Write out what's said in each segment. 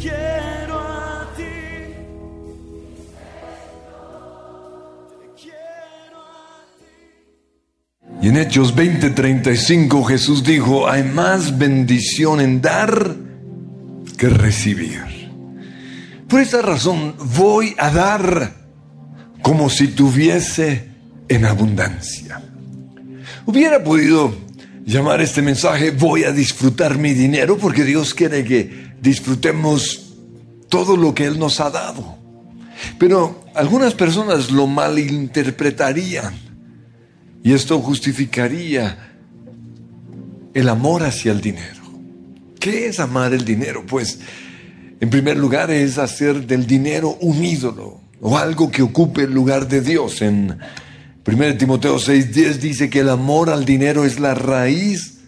Quiero a ti. Y en Hechos 20:35 Jesús dijo, hay más bendición en dar que recibir. Por esa razón voy a dar como si tuviese en abundancia. Hubiera podido llamar este mensaje voy a disfrutar mi dinero porque Dios quiere que disfrutemos todo lo que Él nos ha dado. Pero algunas personas lo malinterpretarían y esto justificaría el amor hacia el dinero. ¿Qué es amar el dinero? Pues en primer lugar es hacer del dinero un ídolo o algo que ocupe el lugar de Dios. En 1 Timoteo 6:10 dice que el amor al dinero es la raíz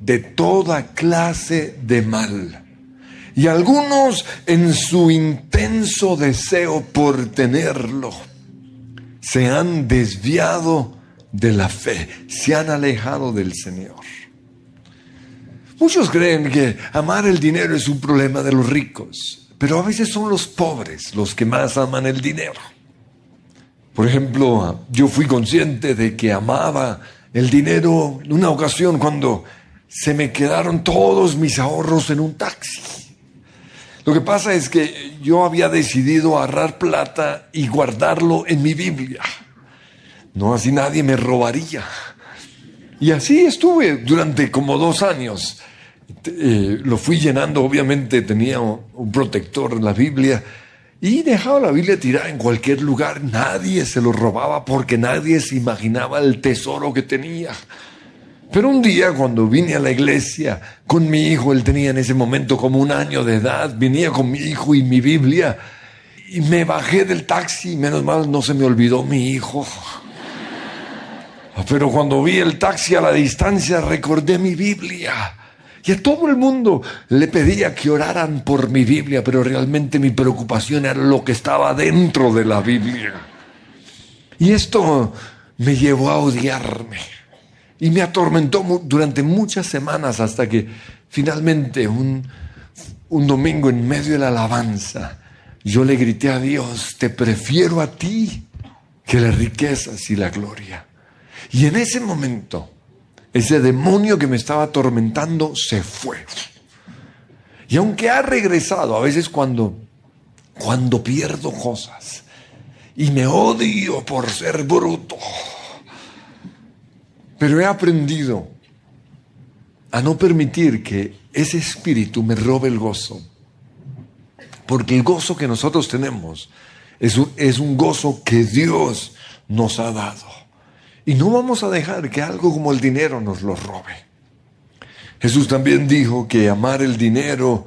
de toda clase de mal. Y algunos en su intenso deseo por tenerlo se han desviado de la fe, se han alejado del Señor. Muchos creen que amar el dinero es un problema de los ricos, pero a veces son los pobres los que más aman el dinero. Por ejemplo, yo fui consciente de que amaba el dinero en una ocasión cuando se me quedaron todos mis ahorros en un taxi. Lo que pasa es que yo había decidido ahorrar plata y guardarlo en mi Biblia. No así nadie me robaría. Y así estuve durante como dos años. Eh, lo fui llenando, obviamente tenía un, protector en la Biblia y dejaba la Biblia tirada en cualquier lugar. Nadie se lo robaba porque nadie se imaginaba el tesoro que tenía. Pero un día cuando vine a la iglesia con mi hijo, él tenía en ese momento como un año de edad, venía con mi hijo y mi Biblia y me bajé del taxi, menos mal no se me olvidó mi hijo. Pero cuando vi el taxi a la distancia recordé mi Biblia. Y a todo el mundo le pedía que oraran por mi Biblia, pero realmente mi preocupación era lo que estaba dentro de la Biblia. Y esto me llevó a odiarme. Y me atormentó durante muchas semanas hasta que finalmente un, un domingo en medio de la alabanza, yo le grité a Dios, te prefiero a ti que las riquezas y la gloria. Y en ese momento, ese demonio que me estaba atormentando se fue. Y aunque ha regresado, a veces cuando, cuando pierdo cosas y me odio por ser bruto, pero he aprendido a no permitir que ese espíritu me robe el gozo. Porque el gozo que nosotros tenemos es un, es un gozo que Dios nos ha dado. Y no vamos a dejar que algo como el dinero nos lo robe. Jesús también dijo que amar el dinero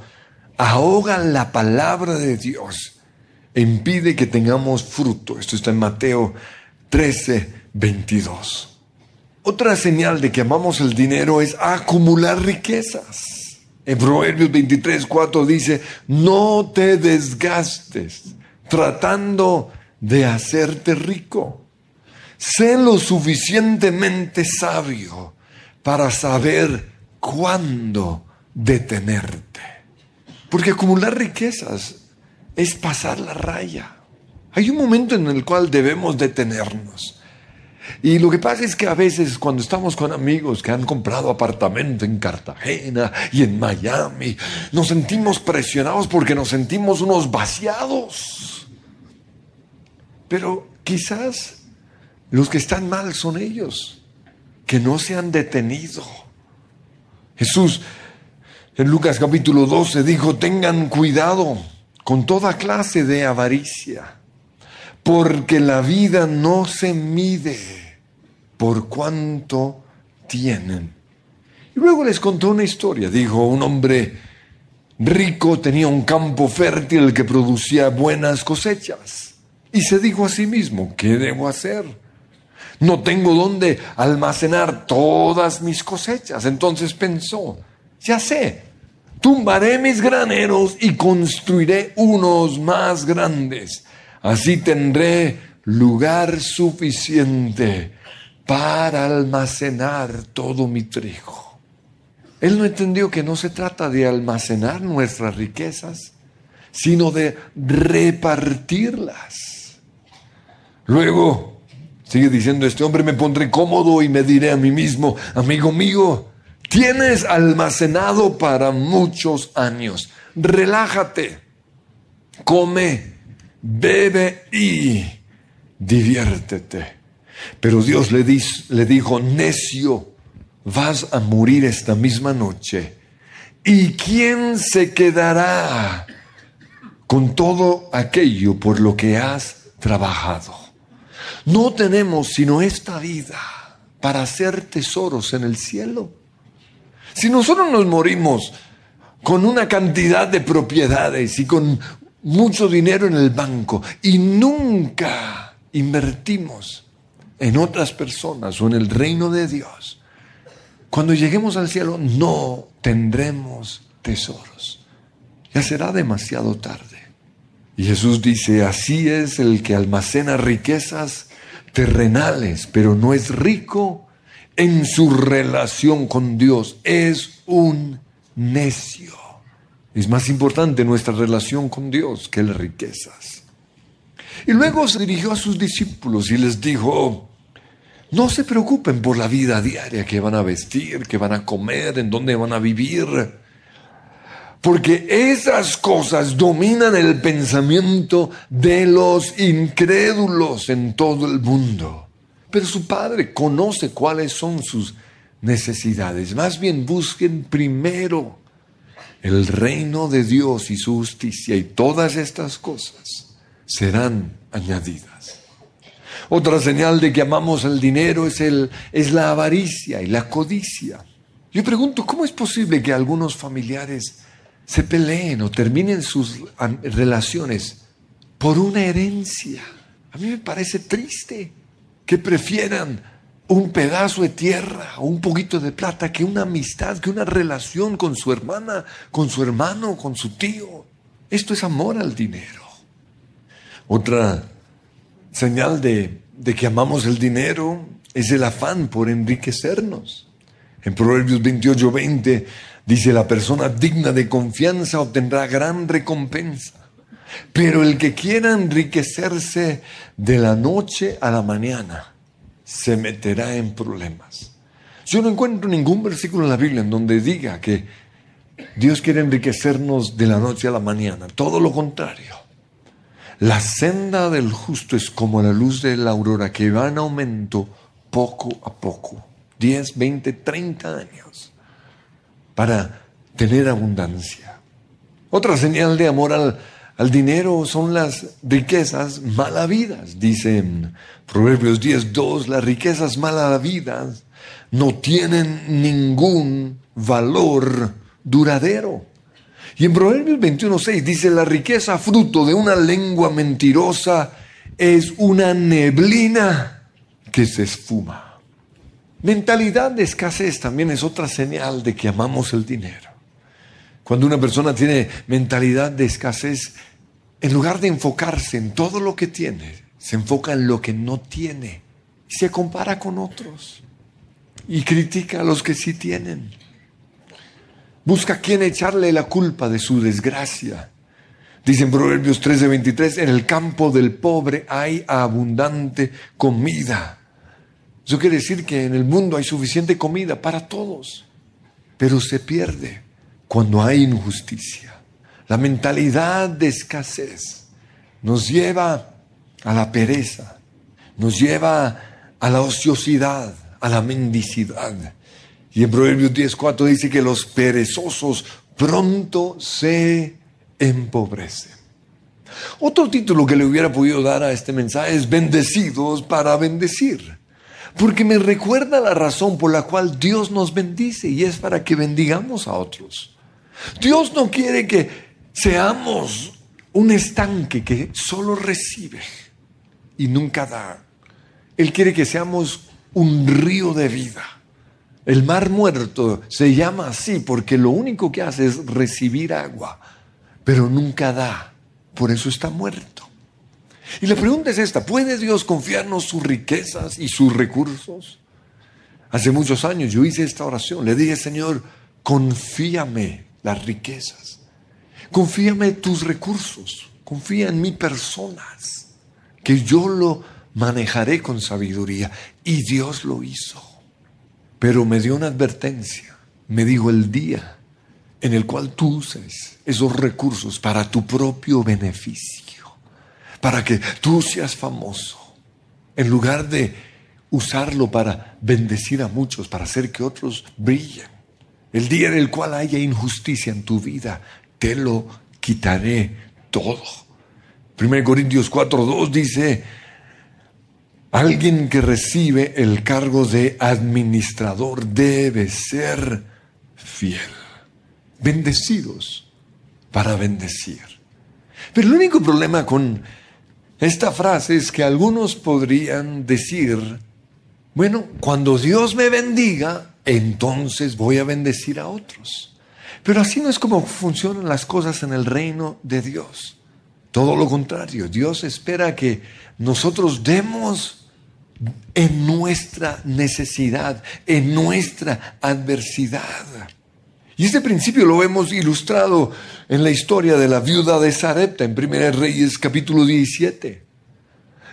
ahoga la palabra de Dios e impide que tengamos fruto. Esto está en Mateo 13, 22. Otra señal de que amamos el dinero es acumular riquezas. En Proverbios 23, 4 dice, no te desgastes tratando de hacerte rico. Sé lo suficientemente sabio para saber cuándo detenerte. Porque acumular riquezas es pasar la raya. Hay un momento en el cual debemos detenernos. Y lo que pasa es que a veces cuando estamos con amigos que han comprado apartamento en Cartagena y en Miami, nos sentimos presionados porque nos sentimos unos vaciados. Pero quizás los que están mal son ellos, que no se han detenido. Jesús en Lucas capítulo 12 dijo, tengan cuidado con toda clase de avaricia, porque la vida no se mide por cuánto tienen. Y luego les contó una historia. Dijo, un hombre rico tenía un campo fértil que producía buenas cosechas. Y se dijo a sí mismo, ¿qué debo hacer? No tengo dónde almacenar todas mis cosechas. Entonces pensó, ya sé, tumbaré mis graneros y construiré unos más grandes. Así tendré lugar suficiente para almacenar todo mi trigo. Él no entendió que no se trata de almacenar nuestras riquezas, sino de repartirlas. Luego, sigue diciendo este hombre, me pondré cómodo y me diré a mí mismo, amigo mío, tienes almacenado para muchos años. Relájate, come, bebe y diviértete. Pero Dios le, le dijo, necio, vas a morir esta misma noche. ¿Y quién se quedará con todo aquello por lo que has trabajado? No tenemos sino esta vida para hacer tesoros en el cielo. Si nosotros nos morimos con una cantidad de propiedades y con mucho dinero en el banco y nunca invertimos en otras personas o en el reino de Dios, cuando lleguemos al cielo no tendremos tesoros. Ya será demasiado tarde. Y Jesús dice, así es el que almacena riquezas terrenales, pero no es rico en su relación con Dios. Es un necio. Es más importante nuestra relación con Dios que las riquezas. Y luego se dirigió a sus discípulos y les dijo, no se preocupen por la vida diaria que van a vestir, que van a comer, en dónde van a vivir. Porque esas cosas dominan el pensamiento de los incrédulos en todo el mundo. Pero su Padre conoce cuáles son sus necesidades. Más bien busquen primero el reino de Dios y su justicia y todas estas cosas serán añadidas. Otra señal de que amamos el dinero es, el, es la avaricia y la codicia. Yo pregunto, ¿cómo es posible que algunos familiares se peleen o terminen sus relaciones por una herencia? A mí me parece triste que prefieran un pedazo de tierra un poquito de plata que una amistad, que una relación con su hermana, con su hermano, con su tío. Esto es amor al dinero. Otra señal de, de que amamos el dinero es el afán por enriquecernos. En Proverbios 28, 20 dice, la persona digna de confianza obtendrá gran recompensa. Pero el que quiera enriquecerse de la noche a la mañana se meterá en problemas. Yo no encuentro ningún versículo en la Biblia en donde diga que Dios quiere enriquecernos de la noche a la mañana. Todo lo contrario. La senda del justo es como la luz de la aurora que va en aumento poco a poco. 10, 20, 30 años para tener abundancia. Otra señal de amor al, al dinero son las riquezas malavidas. Dice en Proverbios 10.2, las riquezas malavidas no tienen ningún valor duradero. Y en Proverbios 21.6 dice, la riqueza fruto de una lengua mentirosa es una neblina que se esfuma. Mentalidad de escasez también es otra señal de que amamos el dinero. Cuando una persona tiene mentalidad de escasez, en lugar de enfocarse en todo lo que tiene, se enfoca en lo que no tiene y se compara con otros y critica a los que sí tienen. Busca a quien echarle la culpa de su desgracia. Dice en Proverbios 13:23, en el campo del pobre hay abundante comida, Eso quiere decir que en el mundo hay suficiente comida para todos, pero se pierde cuando hay injusticia. La mentalidad de escasez nos lleva a la pereza, nos lleva a la ociosidad, a la mendicidad. Y en Proverbios 10.4 dice que los perezosos pronto se empobrecen. Otro título que le hubiera podido dar a este mensaje es bendecidos para bendecir. Porque me recuerda la razón por la cual Dios nos bendice y es para que bendigamos a otros. Dios no quiere que seamos un estanque que solo recibe y nunca da. Él quiere que seamos un río de vida. El mar muerto se llama así porque lo único que hace es recibir agua, pero nunca da. Por eso está muerto. Y la pregunta es esta, ¿puede Dios confiarnos sus riquezas y sus recursos? Hace muchos años yo hice esta oración, le dije, Señor, confíame las riquezas, confíame tus recursos, confía en mi personas, que yo lo manejaré con sabiduría. Y Dios lo hizo. Pero me dio una advertencia, me dijo el día en el cual tú uses esos recursos para tu propio beneficio, para que tú seas famoso, en lugar de usarlo para bendecir a muchos, para hacer que otros brillen. El día en el cual haya injusticia en tu vida, te lo quitaré todo. 1 Corintios 4.2 dice, alguien que recibe el cargo de administrador debe ser fiel. Bendecidos para bendecir. Pero el único problema con esta frase es que algunos podrían decir, bueno, cuando Dios me bendiga, entonces voy a bendecir a otros. Pero así no es como funcionan las cosas en el reino de Dios. Todo lo contrario, Dios espera que nosotros demos en nuestra necesidad, en nuestra adversidad. Y este principio lo hemos ilustrado en la historia de la viuda de Sarepta en 1 Reyes capítulo 17.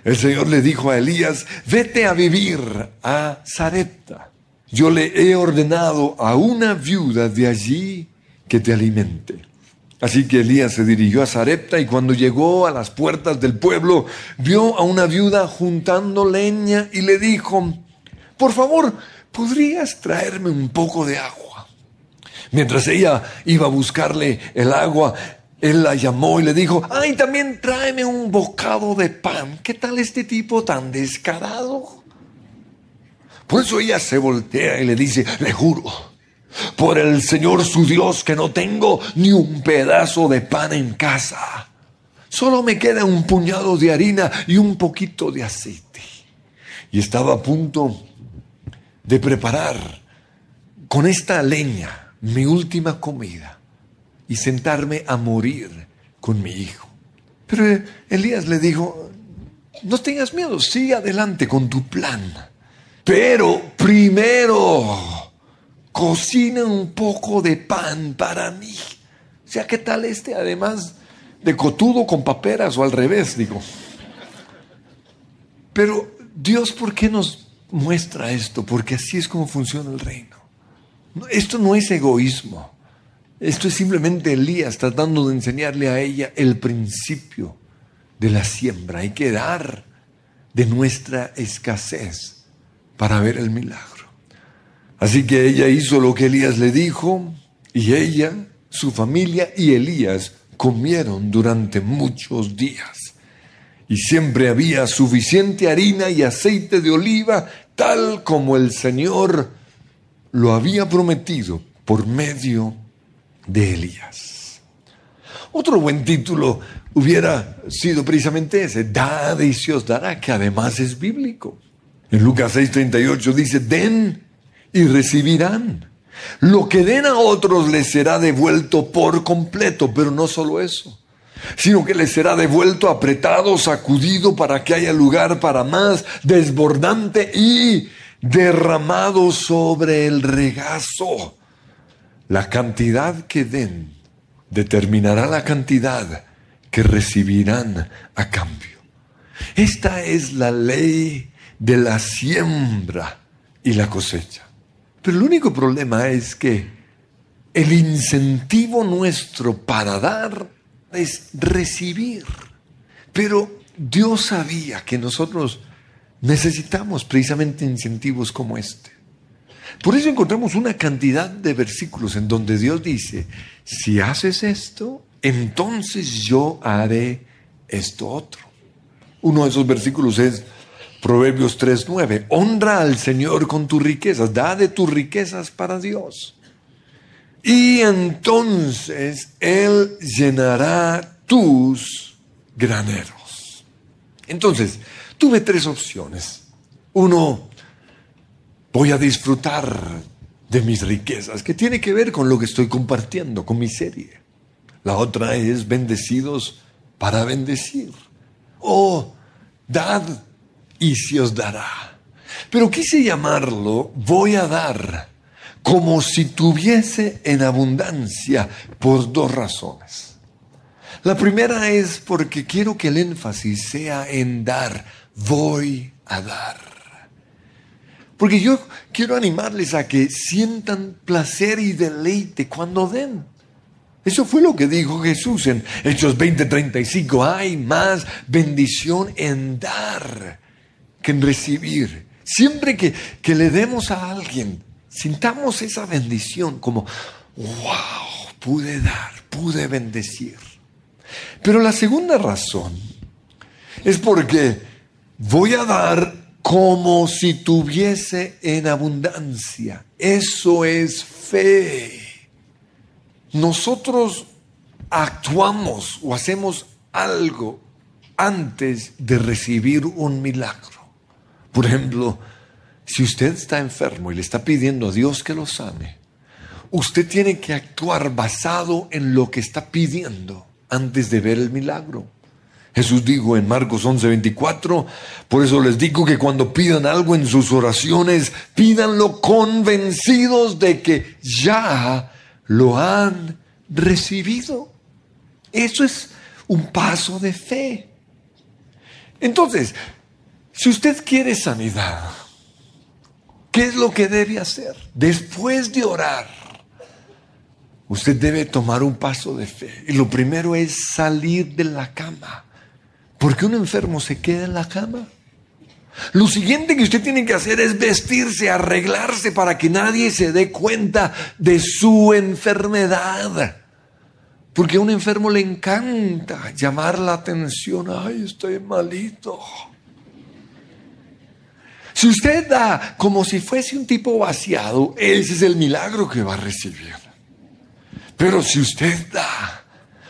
El Señor le dijo a Elías, vete a vivir a Sarepta. Yo le he ordenado a una viuda de allí que te alimente. Así que Elías se dirigió a Sarepta y cuando llegó a las puertas del pueblo, vio a una viuda juntando leña y le dijo, por favor, ¿podrías traerme un poco de agua? Mientras ella iba a buscarle el agua, él la llamó y le dijo, ay, también tráeme un bocado de pan. ¿Qué tal este tipo tan descarado? Por eso ella se voltea y le dice, le juro, por el Señor su Dios que no tengo ni un pedazo de pan en casa. Solo me queda un puñado de harina y un poquito de aceite. Y estaba a punto de preparar con esta leña mi última comida y sentarme a morir con mi hijo. Pero Elías le dijo, no tengas miedo, sigue adelante con tu plan. Pero primero cocina un poco de pan para mí. O sea, ¿qué tal este? Además de cotudo con paperas o al revés, digo. Pero Dios, ¿por qué nos muestra esto? Porque así es como funciona el reino. Esto no es egoísmo. Esto es simplemente Elías tratando de enseñarle a ella el principio de la siembra. Hay que dar de nuestra escasez para ver el milagro. Así que ella hizo lo que Elías le dijo y ella, su familia y Elías comieron durante muchos días. Y siempre había suficiente harina y aceite de oliva, tal como el Señor lo había prometido por medio de Elías. Otro buen título hubiera sido precisamente ese, Dad y se os dará, que además es bíblico. En Lucas 6:38 dice, den y recibirán. Lo que den a otros les será devuelto por completo, pero no solo eso, sino que les será devuelto apretado, sacudido para que haya lugar para más, desbordante y derramado sobre el regazo. La cantidad que den determinará la cantidad que recibirán a cambio. Esta es la ley de la siembra y la cosecha. Pero el único problema es que el incentivo nuestro para dar es recibir. Pero Dios sabía que nosotros necesitamos precisamente incentivos como este. Por eso encontramos una cantidad de versículos en donde Dios dice, si haces esto, entonces yo haré esto otro. Uno de esos versículos es Proverbios 3.9, honra al Señor con tus riquezas, da de tus riquezas para Dios. Y entonces Él llenará tus graneros. Entonces, tuve tres opciones. Uno, voy a disfrutar de mis riquezas, que tiene que ver con lo que estoy compartiendo, con mi serie. La otra es bendecidos para bendecir. O dad y se os dará. Pero quise llamarlo voy a dar como si tuviese en abundancia por dos razones. La primera es porque quiero que el énfasis sea en dar, voy a dar. Porque yo quiero animarles a que sientan placer y deleite cuando den. Eso fue lo que dijo Jesús en Hechos 20:35. Hay más bendición en dar que en recibir. Siempre que, que le demos a alguien, sintamos esa bendición como, wow, pude dar, pude bendecir. Pero la segunda razón es porque voy a dar como si tuviese en abundancia. Eso es fe. Nosotros actuamos o hacemos algo antes de recibir un milagro. Por ejemplo, si usted está enfermo y le está pidiendo a Dios que lo sane, usted tiene que actuar basado en lo que está pidiendo antes de ver el milagro. Jesús dijo en Marcos 11:24, por eso les digo que cuando pidan algo en sus oraciones, pídanlo convencidos de que ya lo han recibido. Eso es un paso de fe. Entonces, si usted quiere sanidad, ¿qué es lo que debe hacer? Después de orar, usted debe tomar un paso de fe. Y lo primero es salir de la cama. ¿Por qué un enfermo se queda en la cama? Lo siguiente que usted tiene que hacer es vestirse, arreglarse para que nadie se dé cuenta de su enfermedad. Porque a un enfermo le encanta llamar la atención. Ay, estoy malito. Si usted da como si fuese un tipo vaciado, ese es el milagro que va a recibir. Pero si usted da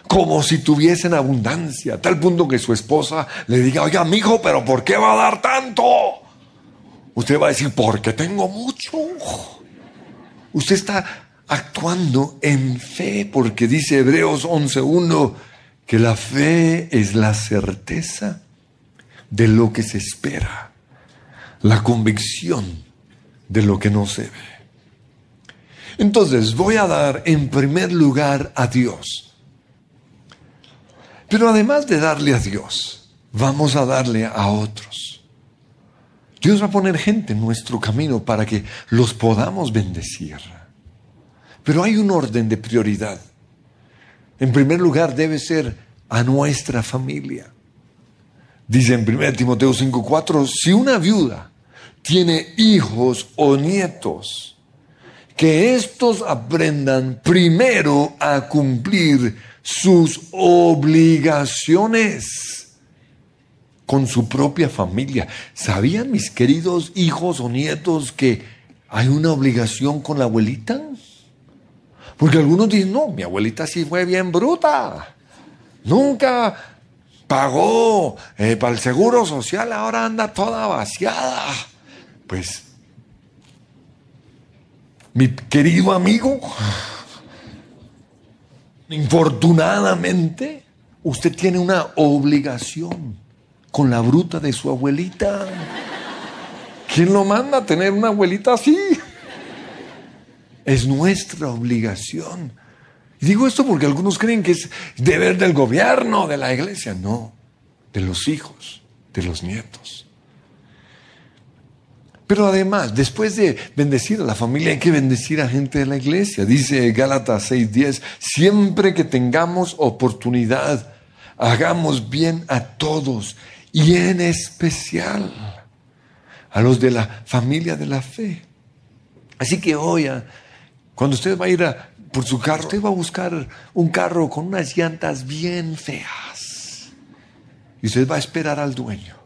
como si tuviese en abundancia, tal punto que su esposa le diga, oiga, mijo, pero ¿por qué va a dar tanto? Usted va a decir, porque tengo mucho. Usted está actuando en fe, porque dice Hebreos 11.1 que la fe es la certeza de lo que se espera la convicción de lo que no se ve. Entonces voy a dar en primer lugar a Dios. Pero además de darle a Dios, vamos a darle a otros. Dios va a poner gente en nuestro camino para que los podamos bendecir. Pero hay un orden de prioridad. En primer lugar debe ser a nuestra familia. Dice en 1 Timoteo 5:4, si una viuda tiene hijos o nietos, que estos aprendan primero a cumplir sus obligaciones con su propia familia. ¿Sabían mis queridos hijos o nietos que hay una obligación con la abuelita? Porque algunos dicen, no, mi abuelita sí fue bien bruta. Nunca pagó eh, para el seguro social, ahora anda toda vaciada. Pues, mi querido amigo, infortunadamente, usted tiene una obligación con la bruta de su abuelita. ¿Quién lo manda a tener una abuelita así? Es nuestra obligación. Y digo esto porque algunos creen que es deber del gobierno, de la iglesia. No, de los hijos, de los nietos. Pero además, después de bendecir a la familia, hay que bendecir a gente de la iglesia. Dice Gálatas 6:10, siempre que tengamos oportunidad, hagamos bien a todos y en especial a los de la familia de la fe. Así que hoy, ah, cuando usted va a ir a- por su carro, usted va a buscar un carro con unas llantas bien feas. Y usted va a esperar al dueño.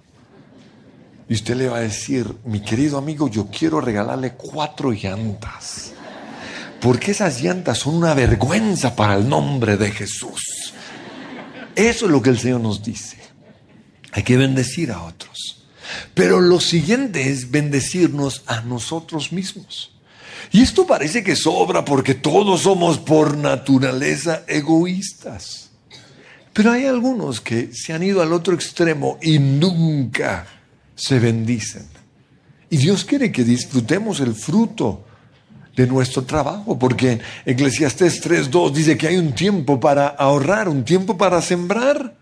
Y usted le va a decir, mi querido amigo, yo quiero regalarle cuatro llantas. Porque esas llantas son una vergüenza para el nombre de Jesús. Eso es lo que el Señor nos dice. Hay que bendecir a otros. Pero lo siguiente es bendecirnos a nosotros mismos. Y esto parece que sobra porque todos somos por naturaleza egoístas. Pero hay algunos que se han ido al otro extremo y nunca se bendicen. Y Dios quiere que disfrutemos el fruto de nuestro trabajo, porque Eclesiastés 3.2 dice que hay un tiempo para ahorrar, un tiempo para sembrar,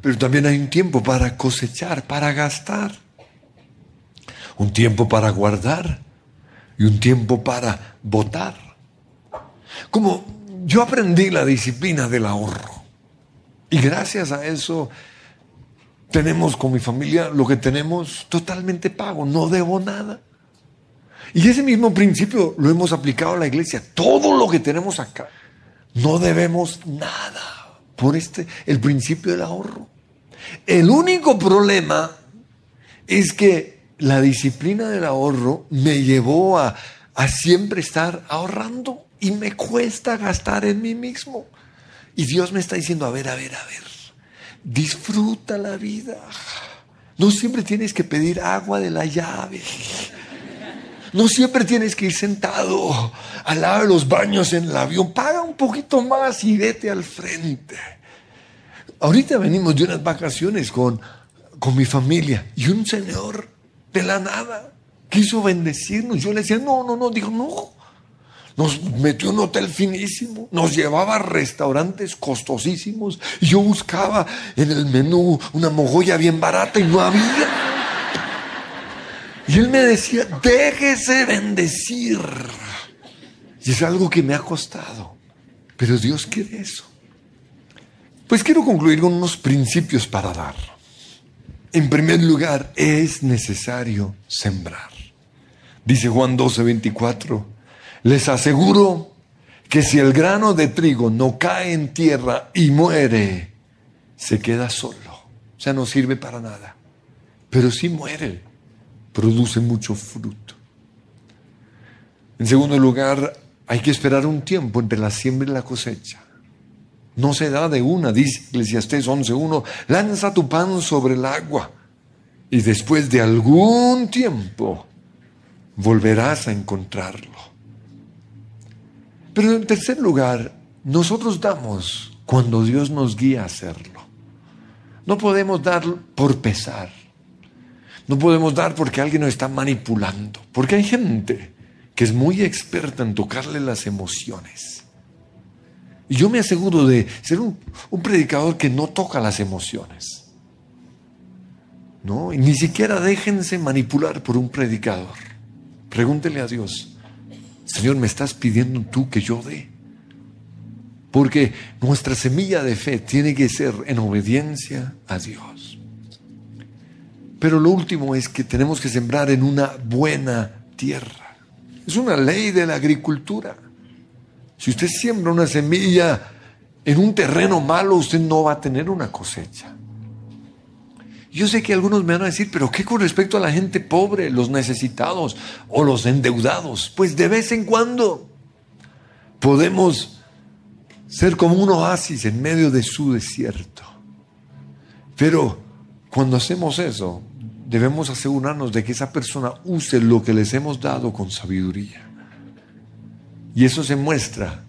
pero también hay un tiempo para cosechar, para gastar, un tiempo para guardar y un tiempo para votar. Como yo aprendí la disciplina del ahorro, y gracias a eso tenemos con mi familia lo que tenemos totalmente pago, no debo nada. Y ese mismo principio lo hemos aplicado a la iglesia. Todo lo que tenemos acá, no debemos nada por este, el principio del ahorro. El único problema es que la disciplina del ahorro me llevó a, a siempre estar ahorrando y me cuesta gastar en mí mismo. Y Dios me está diciendo, a ver, a ver, a ver, disfruta la vida. No siempre tienes que pedir agua de la llave. No siempre tienes que ir sentado al lado de los baños en el avión. Paga un poquito más y vete al frente. Ahorita venimos de unas vacaciones con, con mi familia y un señor de la nada quiso bendecirnos. Yo le decía, no, no, no, dijo, no. Nos metió en un hotel finísimo, nos llevaba a restaurantes costosísimos y yo buscaba en el menú una mogolla bien barata y no había. Y él me decía, déjese bendecir. Y es algo que me ha costado. Pero Dios quiere eso. Pues quiero concluir con unos principios para dar. En primer lugar, es necesario sembrar. Dice Juan 12, 24, les aseguro que si el grano de trigo no cae en tierra y muere, se queda solo. O sea, no sirve para nada. Pero si muere, produce mucho fruto. En segundo lugar, hay que esperar un tiempo entre la siembra y la cosecha. No se da de una, dice Eclesiastés 11.1, lanza tu pan sobre el agua y después de algún tiempo volverás a encontrarlo. Pero en tercer lugar, nosotros damos cuando Dios nos guía a hacerlo. No podemos dar por pesar. No podemos dar porque alguien nos está manipulando. Porque hay gente que es muy experta en tocarle las emociones. Y yo me aseguro de ser un, un predicador que no toca las emociones. ¿No? Y ni siquiera déjense manipular por un predicador. Pregúntele a Dios, Señor, ¿me estás pidiendo tú que yo dé? Porque nuestra semilla de fe tiene que ser en obediencia a Dios. Pero lo último es que tenemos que sembrar en una buena tierra. Es una ley de la agricultura. Si usted siembra una semilla en un terreno malo, usted no va a tener una cosecha. Yo sé que algunos me van a decir, pero ¿qué con respecto a la gente pobre, los necesitados o los endeudados? Pues de vez en cuando podemos ser como un oasis en medio de su desierto. Pero cuando hacemos eso, debemos asegurarnos de que esa persona use lo que les hemos dado con sabiduría. Y eso se muestra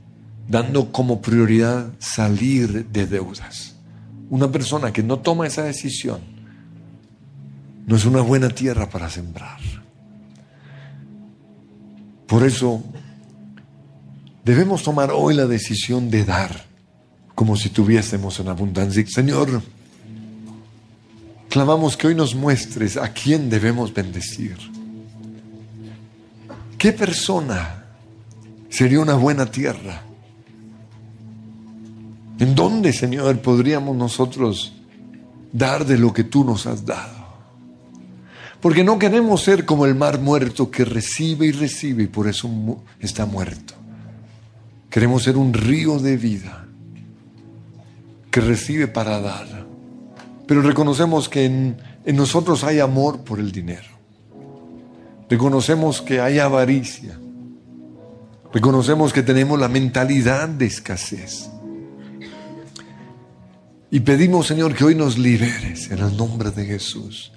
dando como prioridad salir de deudas. Una persona que no toma esa decisión no es una buena tierra para sembrar. Por eso debemos tomar hoy la decisión de dar como si tuviésemos en abundancia. Señor, clamamos que hoy nos muestres a quién debemos bendecir. ¿Qué persona sería una buena tierra? ¿En dónde, Señor, podríamos nosotros dar de lo que tú nos has dado? Porque no queremos ser como el mar muerto que recibe y recibe y por eso está muerto. Queremos ser un río de vida que recibe para dar. Pero reconocemos que en, en nosotros hay amor por el dinero. Reconocemos que hay avaricia. Reconocemos que tenemos la mentalidad de escasez. Y pedimos, Señor, que hoy nos liberes en el nombre de Jesús.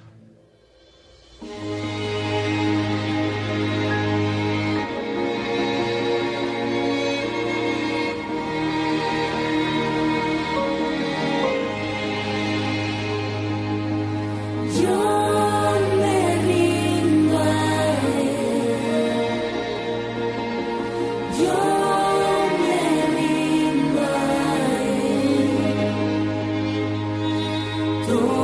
Yo